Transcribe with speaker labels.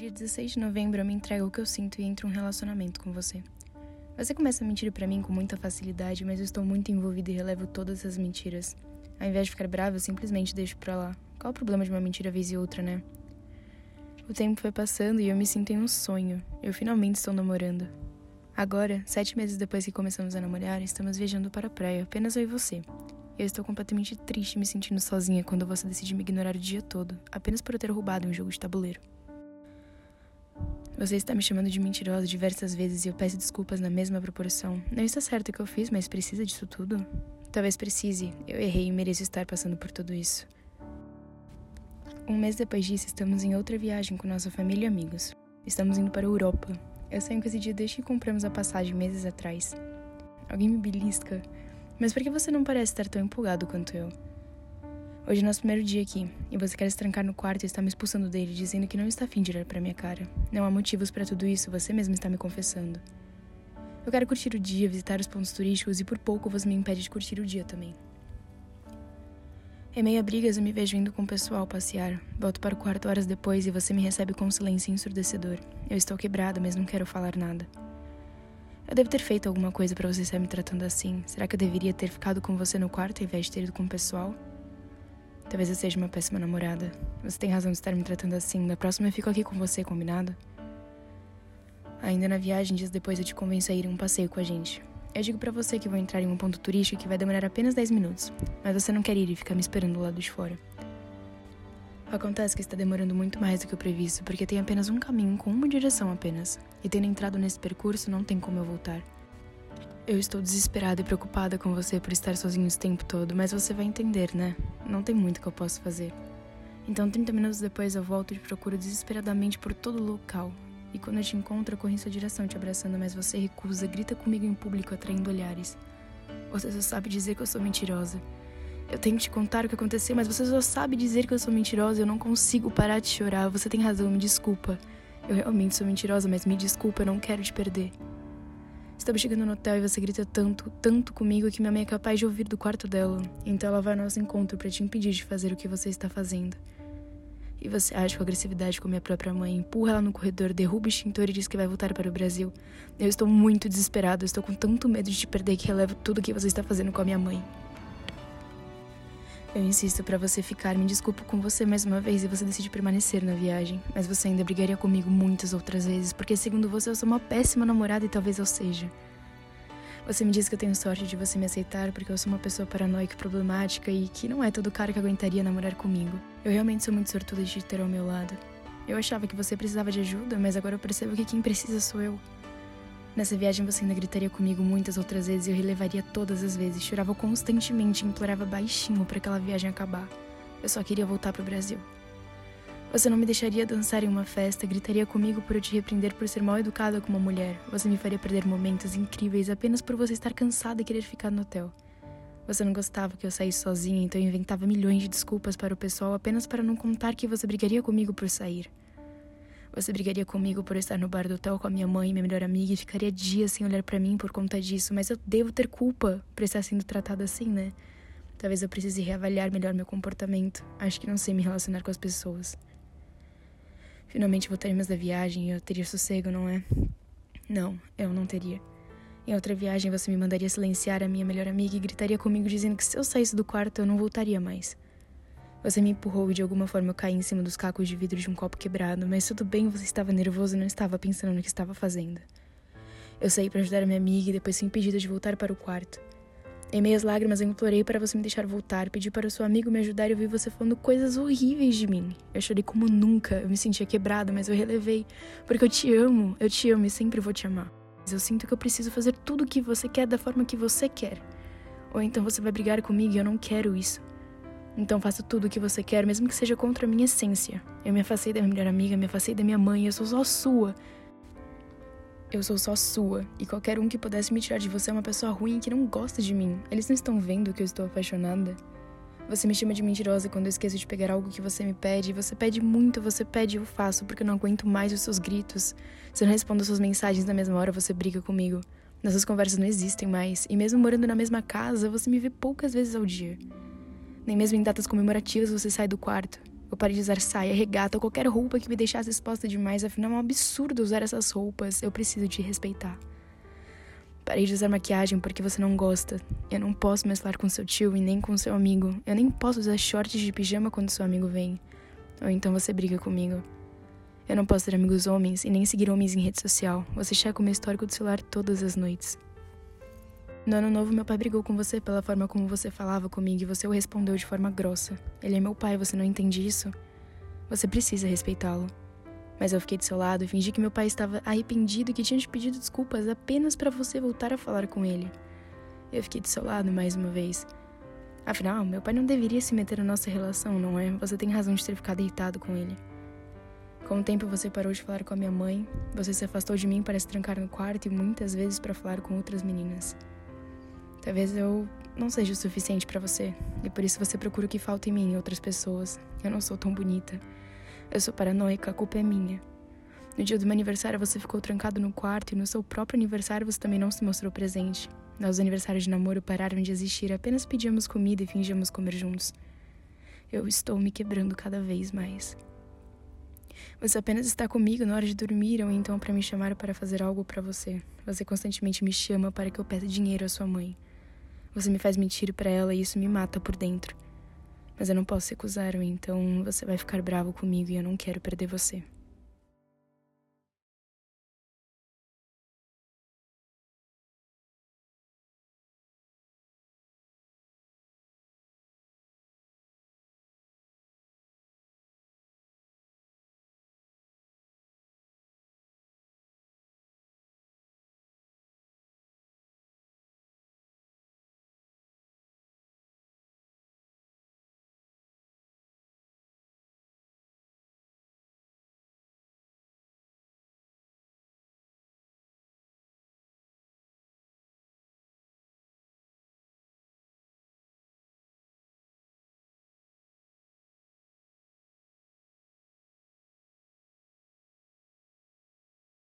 Speaker 1: dia 16 de novembro eu me entrego o que eu sinto e entro em um relacionamento com você. Você começa a mentir para mim com muita facilidade, mas eu estou muito envolvida e relevo todas as mentiras. Ao invés de ficar brava, eu simplesmente deixo pra lá. Qual o problema de uma mentira vez e outra, né? O tempo foi passando e eu me sinto em um sonho. Eu finalmente estou namorando. Agora, sete meses depois que começamos a namorar, estamos viajando para a praia, apenas eu e você. Eu estou completamente triste me sentindo sozinha quando você decide me ignorar o dia todo, apenas por eu ter roubado um jogo de tabuleiro. Você está me chamando de mentirosa diversas vezes e eu peço desculpas na mesma proporção. Não está certo o que eu fiz, mas precisa disso tudo? Talvez precise. Eu errei e mereço estar passando por tudo isso. Um mês depois disso, estamos em outra viagem com nossa família e amigos. Estamos indo para a Europa. Eu saio com esse dia desde que compramos a passagem meses atrás. Alguém me belisca. Mas por que você não parece estar tão empolgado quanto eu? Hoje é nosso primeiro dia aqui, e você quer se trancar no quarto e está me expulsando dele, dizendo que não está afim de olhar para minha cara. Não há motivos para tudo isso, você mesmo está me confessando. Eu quero curtir o dia, visitar os pontos turísticos e por pouco você me impede de curtir o dia também. Em meio a brigas, eu me vejo indo com o pessoal passear. Volto para o quarto horas depois e você me recebe com um silêncio ensurdecedor. Eu estou quebrada, mas não quero falar nada. Eu devo ter feito alguma coisa para você estar me tratando assim. Será que eu deveria ter ficado com você no quarto ao invés de ter ido com o pessoal? Talvez eu seja uma péssima namorada. Você tem razão de estar me tratando assim. Da próxima eu fico aqui com você, combinado? Ainda na viagem, dias depois eu te convenço a ir em um passeio com a gente. Eu digo para você que vou entrar em um ponto turístico que vai demorar apenas 10 minutos, mas você não quer ir e ficar me esperando do lado de fora. Acontece que está demorando muito mais do que o previsto, porque tem apenas um caminho com uma direção apenas, e tendo entrado nesse percurso não tem como eu voltar. Eu estou desesperada e preocupada com você por estar sozinho esse tempo todo, mas você vai entender, né? Não tem muito que eu possa fazer. Então, 30 minutos depois, eu volto e te procuro desesperadamente por todo o local. E quando eu te encontro, eu corro em sua direção te abraçando, mas você recusa, grita comigo em público, atraindo olhares. Você só sabe dizer que eu sou mentirosa. Eu tenho que te contar o que aconteceu, mas você só sabe dizer que eu sou mentirosa. Eu não consigo parar de chorar. Você tem razão, me desculpa. Eu realmente sou mentirosa, mas me desculpa, eu não quero te perder. Estamos chegando no hotel e você grita tanto, tanto comigo que minha mãe é capaz de ouvir do quarto dela. Então ela vai ao nosso encontro para te impedir de fazer o que você está fazendo. E você age com agressividade com minha própria mãe, empurra ela no corredor, derruba o extintor e diz que vai voltar para o Brasil. Eu estou muito desesperado, estou com tanto medo de te perder que relevo tudo o que você está fazendo com a minha mãe. Eu insisto para você ficar, me desculpo com você mais uma vez e você decide permanecer na viagem. Mas você ainda brigaria comigo muitas outras vezes, porque segundo você eu sou uma péssima namorada e talvez eu seja. Você me diz que eu tenho sorte de você me aceitar porque eu sou uma pessoa paranoica e problemática e que não é todo cara que aguentaria namorar comigo. Eu realmente sou muito sortuda de te ter ao meu lado. Eu achava que você precisava de ajuda, mas agora eu percebo que quem precisa sou eu. Nessa viagem você ainda gritaria comigo muitas outras vezes e eu relevaria todas as vezes. Chorava constantemente e implorava baixinho para aquela viagem acabar. Eu só queria voltar para o Brasil. Você não me deixaria dançar em uma festa, gritaria comigo por eu te repreender por ser mal educada como uma mulher. Você me faria perder momentos incríveis apenas por você estar cansada e querer ficar no hotel. Você não gostava que eu saísse sozinha, então eu inventava milhões de desculpas para o pessoal apenas para não contar que você brigaria comigo por sair. Você brigaria comigo por estar no bar do hotel com a minha mãe, minha melhor amiga, e ficaria dias sem olhar para mim por conta disso, mas eu devo ter culpa por estar sendo tratada assim, né? Talvez eu precise reavaliar melhor meu comportamento. Acho que não sei me relacionar com as pessoas. Finalmente voltaremos da viagem e eu teria sossego, não é? Não, eu não teria. Em outra viagem você me mandaria silenciar a minha melhor amiga e gritaria comigo dizendo que se eu saísse do quarto eu não voltaria mais. Você me empurrou e de alguma forma eu caí em cima dos cacos de vidro de um copo quebrado, mas tudo bem, você estava nervoso e não estava pensando no que estava fazendo. Eu saí para ajudar a minha amiga e depois fui impedida de voltar para o quarto. Em meias lágrimas, eu implorei para você me deixar voltar, pedi para o seu amigo me ajudar e eu vi você falando coisas horríveis de mim. Eu chorei como nunca, eu me sentia quebrada, mas eu relevei, porque eu te amo, eu te amo e sempre vou te amar. Mas eu sinto que eu preciso fazer tudo o que você quer da forma que você quer. Ou então você vai brigar comigo e eu não quero isso. Então faça tudo o que você quer, mesmo que seja contra a minha essência. Eu me afastei da minha melhor amiga, me afastei da minha mãe, eu sou só sua. Eu sou só sua, e qualquer um que pudesse me tirar de você é uma pessoa ruim que não gosta de mim. Eles não estão vendo que eu estou apaixonada. Você me chama de mentirosa quando eu esqueço de pegar algo que você me pede. Você pede muito, você pede e eu faço, porque eu não aguento mais os seus gritos. Se eu não respondo suas mensagens na mesma hora, você briga comigo. Nossas conversas não existem mais, e mesmo morando na mesma casa, você me vê poucas vezes ao dia. Nem mesmo em datas comemorativas você sai do quarto. Eu parei de usar saia, regata, qualquer roupa que me deixasse exposta demais, afinal é um absurdo usar essas roupas. Eu preciso te respeitar. Parei de usar maquiagem porque você não gosta. Eu não posso mesclar com seu tio e nem com seu amigo. Eu nem posso usar shorts de pijama quando seu amigo vem. Ou então você briga comigo. Eu não posso ter amigos homens e nem seguir homens em rede social. Você checa o meu histórico do celular todas as noites. No ano novo, meu pai brigou com você pela forma como você falava comigo e você o respondeu de forma grossa. Ele é meu pai, você não entende isso? Você precisa respeitá-lo. Mas eu fiquei do seu lado e fingi que meu pai estava arrependido e que tinha te pedido desculpas apenas para você voltar a falar com ele. Eu fiquei do seu lado mais uma vez. Afinal, meu pai não deveria se meter na nossa relação, não é? Você tem razão de ter ficado irritado com ele. Com o tempo você parou de falar com a minha mãe, você se afastou de mim para se trancar no quarto e muitas vezes para falar com outras meninas. Talvez eu não seja o suficiente para você, e por isso você procura o que falta em mim e outras pessoas. Eu não sou tão bonita. Eu sou paranoica, a culpa é minha. No dia do meu aniversário você ficou trancado no quarto e no seu próprio aniversário você também não se mostrou presente. Nossos aniversários de namoro pararam de existir, apenas pedíamos comida e fingíamos comer juntos. Eu estou me quebrando cada vez mais. Você apenas está comigo na hora de dormir ou então para me chamar para fazer algo para você. Você constantemente me chama para que eu peça dinheiro à sua mãe. Você me faz mentir para ela e isso me mata por dentro. Mas eu não posso recusar, então você vai ficar bravo comigo e eu não quero perder você.